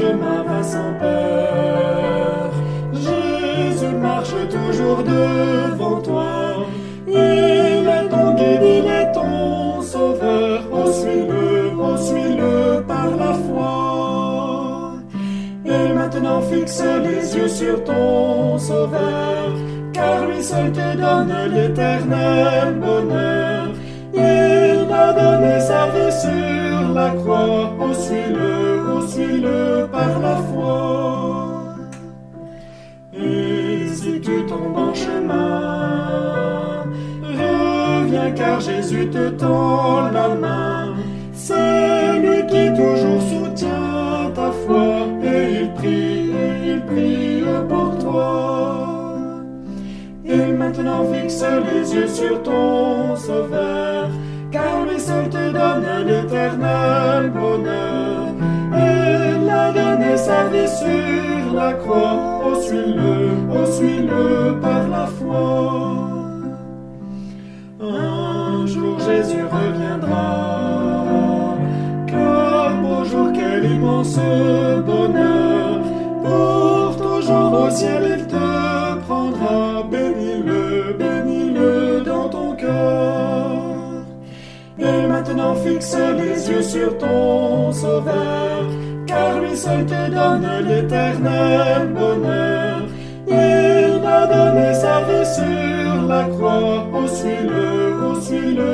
chemin sans peur. Jésus marche toujours devant toi. Il est ton guide, il est ton sauveur. On suit-le, on suit-le par la foi. Et maintenant fixe les yeux sur ton sauveur, car lui seul te donne l'éternel bonheur. Il a donné sa vie sur la croix, on suit-le par la foi. Et si tu tombes en chemin, reviens car Jésus te tend la main. C'est lui qui toujours soutient ta foi et il prie, il prie pour toi. Et maintenant fixe les yeux sur ton sauveur, car lui seul te donne l'éternel bonheur. Sur la croix, oh suis-le, oh suis-le par la foi. Un jour Jésus reviendra, quel beau jour, quel immense bonheur, pour toujours au ciel il te prendra, bénis-le, bénis-le dans ton cœur. Et maintenant fixe les yeux sur ton sauveur, car seul te donne l'éternel bonheur. Il a donné sa vie sur la croix, oh suis-le, oh suis-le.